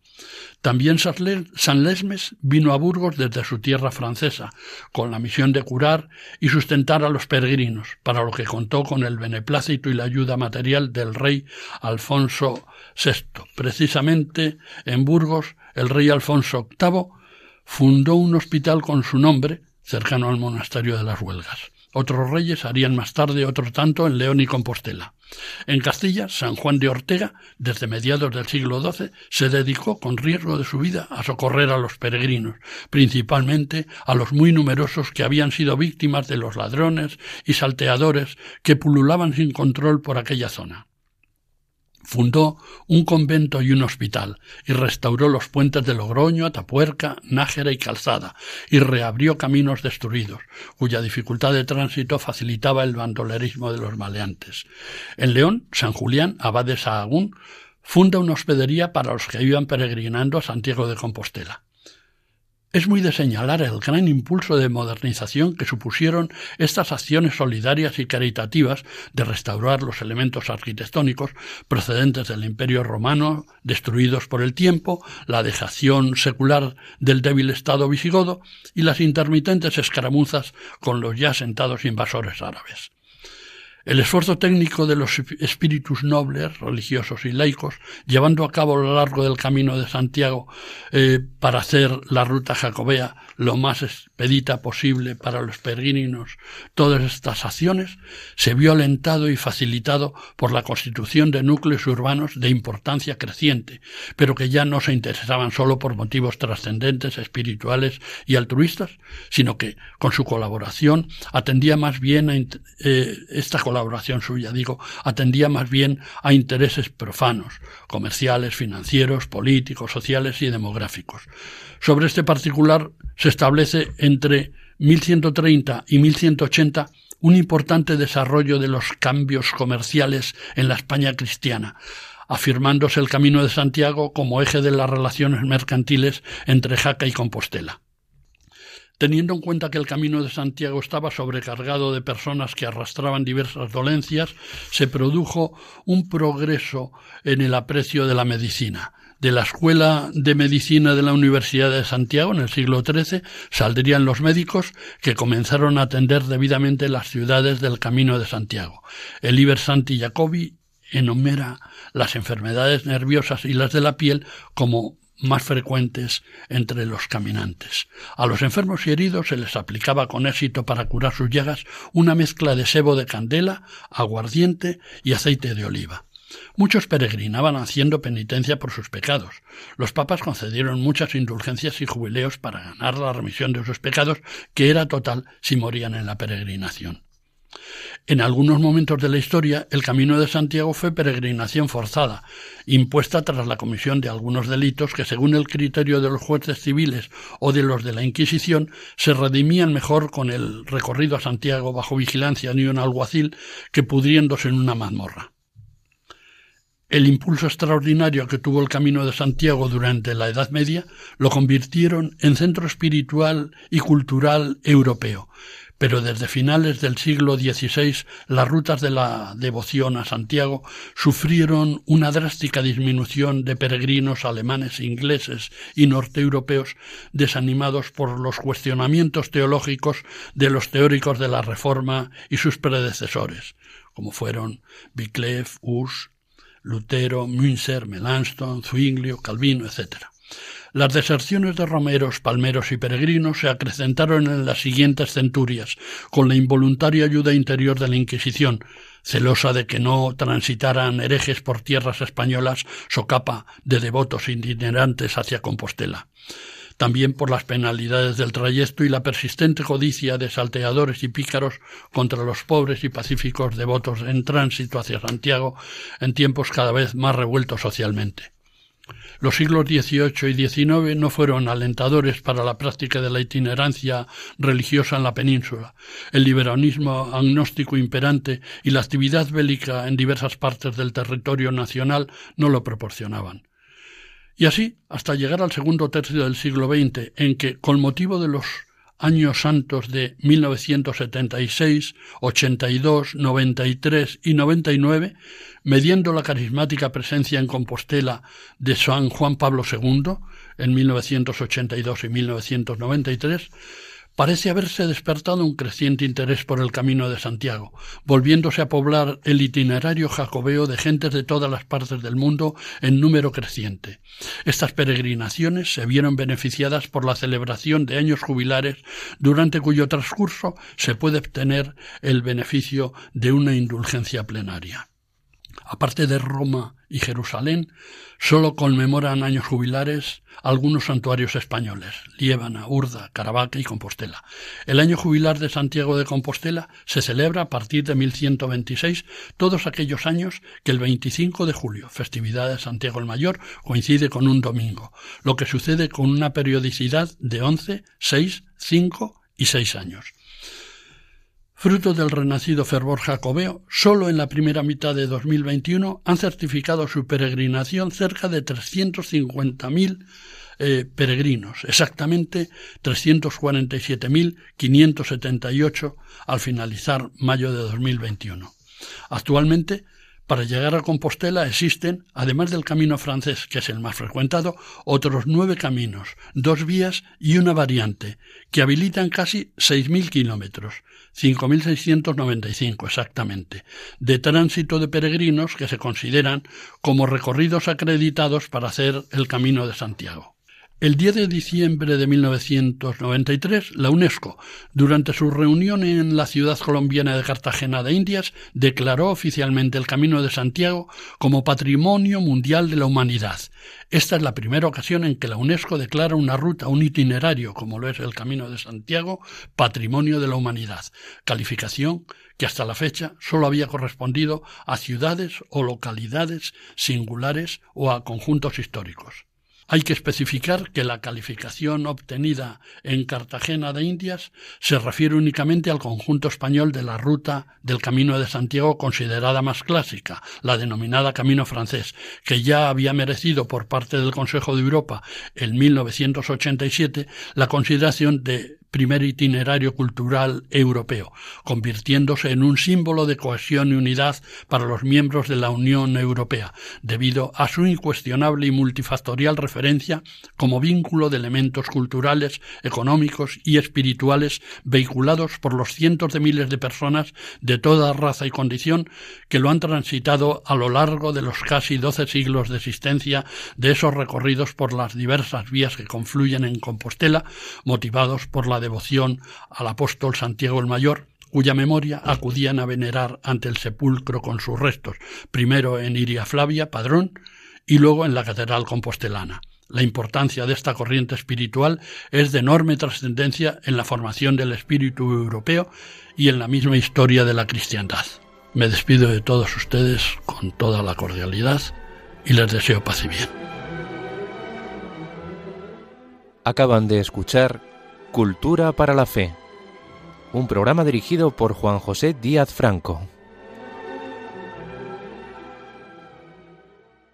También San Lesmes vino a Burgos desde su tierra francesa, con la misión de curar y sustentar a los peregrinos, para lo que contó con el beneplácito y la ayuda material del rey Alfonso VI. Precisamente en Burgos, el rey Alfonso VIII fundó un hospital con su nombre, cercano al monasterio de las Huelgas. Otros reyes harían más tarde otro tanto en León y Compostela. En Castilla, San Juan de Ortega, desde mediados del siglo XII, se dedicó con riesgo de su vida a socorrer a los peregrinos, principalmente a los muy numerosos que habían sido víctimas de los ladrones y salteadores que pululaban sin control por aquella zona. Fundó un convento y un hospital, y restauró los puentes de Logroño, Atapuerca, Nájera y Calzada, y reabrió caminos destruidos, cuya dificultad de tránsito facilitaba el bandolerismo de los maleantes. En León, San Julián, abad de Sahagún, funda una hospedería para los que iban peregrinando a Santiago de Compostela. Es muy de señalar el gran impulso de modernización que supusieron estas acciones solidarias y caritativas de restaurar los elementos arquitectónicos procedentes del Imperio romano, destruidos por el tiempo, la dejación secular del débil Estado visigodo y las intermitentes escaramuzas con los ya sentados invasores árabes. El esfuerzo técnico de los espíritus nobles, religiosos y laicos, llevando a cabo a lo largo del camino de Santiago eh, para hacer la ruta jacobea lo más expedita posible para los peregrinos, todas estas acciones se vio alentado y facilitado por la constitución de núcleos urbanos de importancia creciente, pero que ya no se interesaban solo por motivos trascendentes, espirituales y altruistas, sino que con su colaboración atendía más bien a eh, esta colaboración suya, digo, atendía más bien a intereses profanos, comerciales, financieros, políticos, sociales y demográficos. Sobre este particular se establece entre 1130 y 1180 un importante desarrollo de los cambios comerciales en la España cristiana, afirmándose el Camino de Santiago como eje de las relaciones mercantiles entre Jaca y Compostela. Teniendo en cuenta que el Camino de Santiago estaba sobrecargado de personas que arrastraban diversas dolencias, se produjo un progreso en el aprecio de la medicina de la Escuela de Medicina de la Universidad de Santiago en el siglo XIII saldrían los médicos que comenzaron a atender debidamente las ciudades del Camino de Santiago. El Iber Santi Jacobi enumera las enfermedades nerviosas y las de la piel como más frecuentes entre los caminantes. A los enfermos y heridos se les aplicaba con éxito para curar sus llagas una mezcla de sebo de candela, aguardiente y aceite de oliva. Muchos peregrinaban haciendo penitencia por sus pecados. Los papas concedieron muchas indulgencias y jubileos para ganar la remisión de sus pecados, que era total si morían en la peregrinación. En algunos momentos de la historia, el Camino de Santiago fue peregrinación forzada, impuesta tras la comisión de algunos delitos que, según el criterio de los jueces civiles o de los de la Inquisición, se redimían mejor con el recorrido a Santiago bajo vigilancia ni un alguacil que pudriéndose en una mazmorra. El impulso extraordinario que tuvo el Camino de Santiago durante la Edad Media lo convirtieron en centro espiritual y cultural europeo, pero desde finales del siglo XVI las rutas de la devoción a Santiago sufrieron una drástica disminución de peregrinos alemanes, ingleses y norteeuropeos desanimados por los cuestionamientos teológicos de los teóricos de la Reforma y sus predecesores, como fueron Wycliffe, Hus, Lutero, Münzer, Melanchthon, Zwinglio, Calvino, etc. Las deserciones de romeros, palmeros y peregrinos se acrecentaron en las siguientes centurias, con la involuntaria ayuda interior de la Inquisición, celosa de que no transitaran herejes por tierras españolas, socapa de devotos itinerantes hacia Compostela también por las penalidades del trayecto y la persistente codicia de salteadores y pícaros contra los pobres y pacíficos devotos en tránsito hacia Santiago en tiempos cada vez más revueltos socialmente. Los siglos XVIII y XIX no fueron alentadores para la práctica de la itinerancia religiosa en la península. El liberalismo agnóstico imperante y la actividad bélica en diversas partes del territorio nacional no lo proporcionaban. Y así hasta llegar al segundo tercio del siglo XX, en que, con motivo de los años santos de 1976, 82, 93 y 99, mediendo la carismática presencia en Compostela de San Juan Pablo II en 1982 y 1993, parece haberse despertado un creciente interés por el camino de Santiago, volviéndose a poblar el itinerario jacobeo de gentes de todas las partes del mundo en número creciente. Estas peregrinaciones se vieron beneficiadas por la celebración de años jubilares, durante cuyo transcurso se puede obtener el beneficio de una indulgencia plenaria. Aparte de Roma y Jerusalén, sólo conmemoran años jubilares algunos santuarios españoles, Liébana, Urda, Caravaca y Compostela. El año jubilar de Santiago de Compostela se celebra a partir de 1126, todos aquellos años que el 25 de julio, festividad de Santiago el Mayor, coincide con un domingo, lo que sucede con una periodicidad de 11, 6, 5 y 6 años. Fruto del renacido fervor jacobeo, solo en la primera mitad de 2021 han certificado su peregrinación cerca de 350.000 eh, peregrinos, exactamente 347.578 al finalizar mayo de 2021. Actualmente para llegar a Compostela existen, además del camino francés, que es el más frecuentado, otros nueve caminos, dos vías y una variante, que habilitan casi 6.000 kilómetros, 5.695 exactamente, de tránsito de peregrinos que se consideran como recorridos acreditados para hacer el Camino de Santiago. El 10 de diciembre de 1993, la UNESCO, durante su reunión en la ciudad colombiana de Cartagena de Indias, declaró oficialmente el Camino de Santiago como Patrimonio Mundial de la Humanidad. Esta es la primera ocasión en que la UNESCO declara una ruta, un itinerario, como lo es el Camino de Santiago, Patrimonio de la Humanidad, calificación que hasta la fecha solo había correspondido a ciudades o localidades singulares o a conjuntos históricos. Hay que especificar que la calificación obtenida en Cartagena de Indias se refiere únicamente al conjunto español de la ruta del Camino de Santiago considerada más clásica, la denominada Camino francés, que ya había merecido por parte del Consejo de Europa en 1987 la consideración de primer itinerario cultural europeo, convirtiéndose en un símbolo de cohesión y unidad para los miembros de la Unión Europea, debido a su incuestionable y multifactorial referencia como vínculo de elementos culturales, económicos y espirituales vehiculados por los cientos de miles de personas de toda raza y condición que lo han transitado a lo largo de los casi doce siglos de existencia de esos recorridos por las diversas vías que confluyen en Compostela, motivados por la devoción al apóstol Santiago el Mayor, cuya memoria acudían a venerar ante el sepulcro con sus restos, primero en Iria Flavia, padrón, y luego en la Catedral Compostelana. La importancia de esta corriente espiritual es de enorme trascendencia en la formación del espíritu europeo y en la misma historia de la cristiandad. Me despido de todos ustedes con toda la cordialidad y les deseo paz y bien. Acaban de escuchar Cultura para la Fe, un programa dirigido por Juan José Díaz Franco.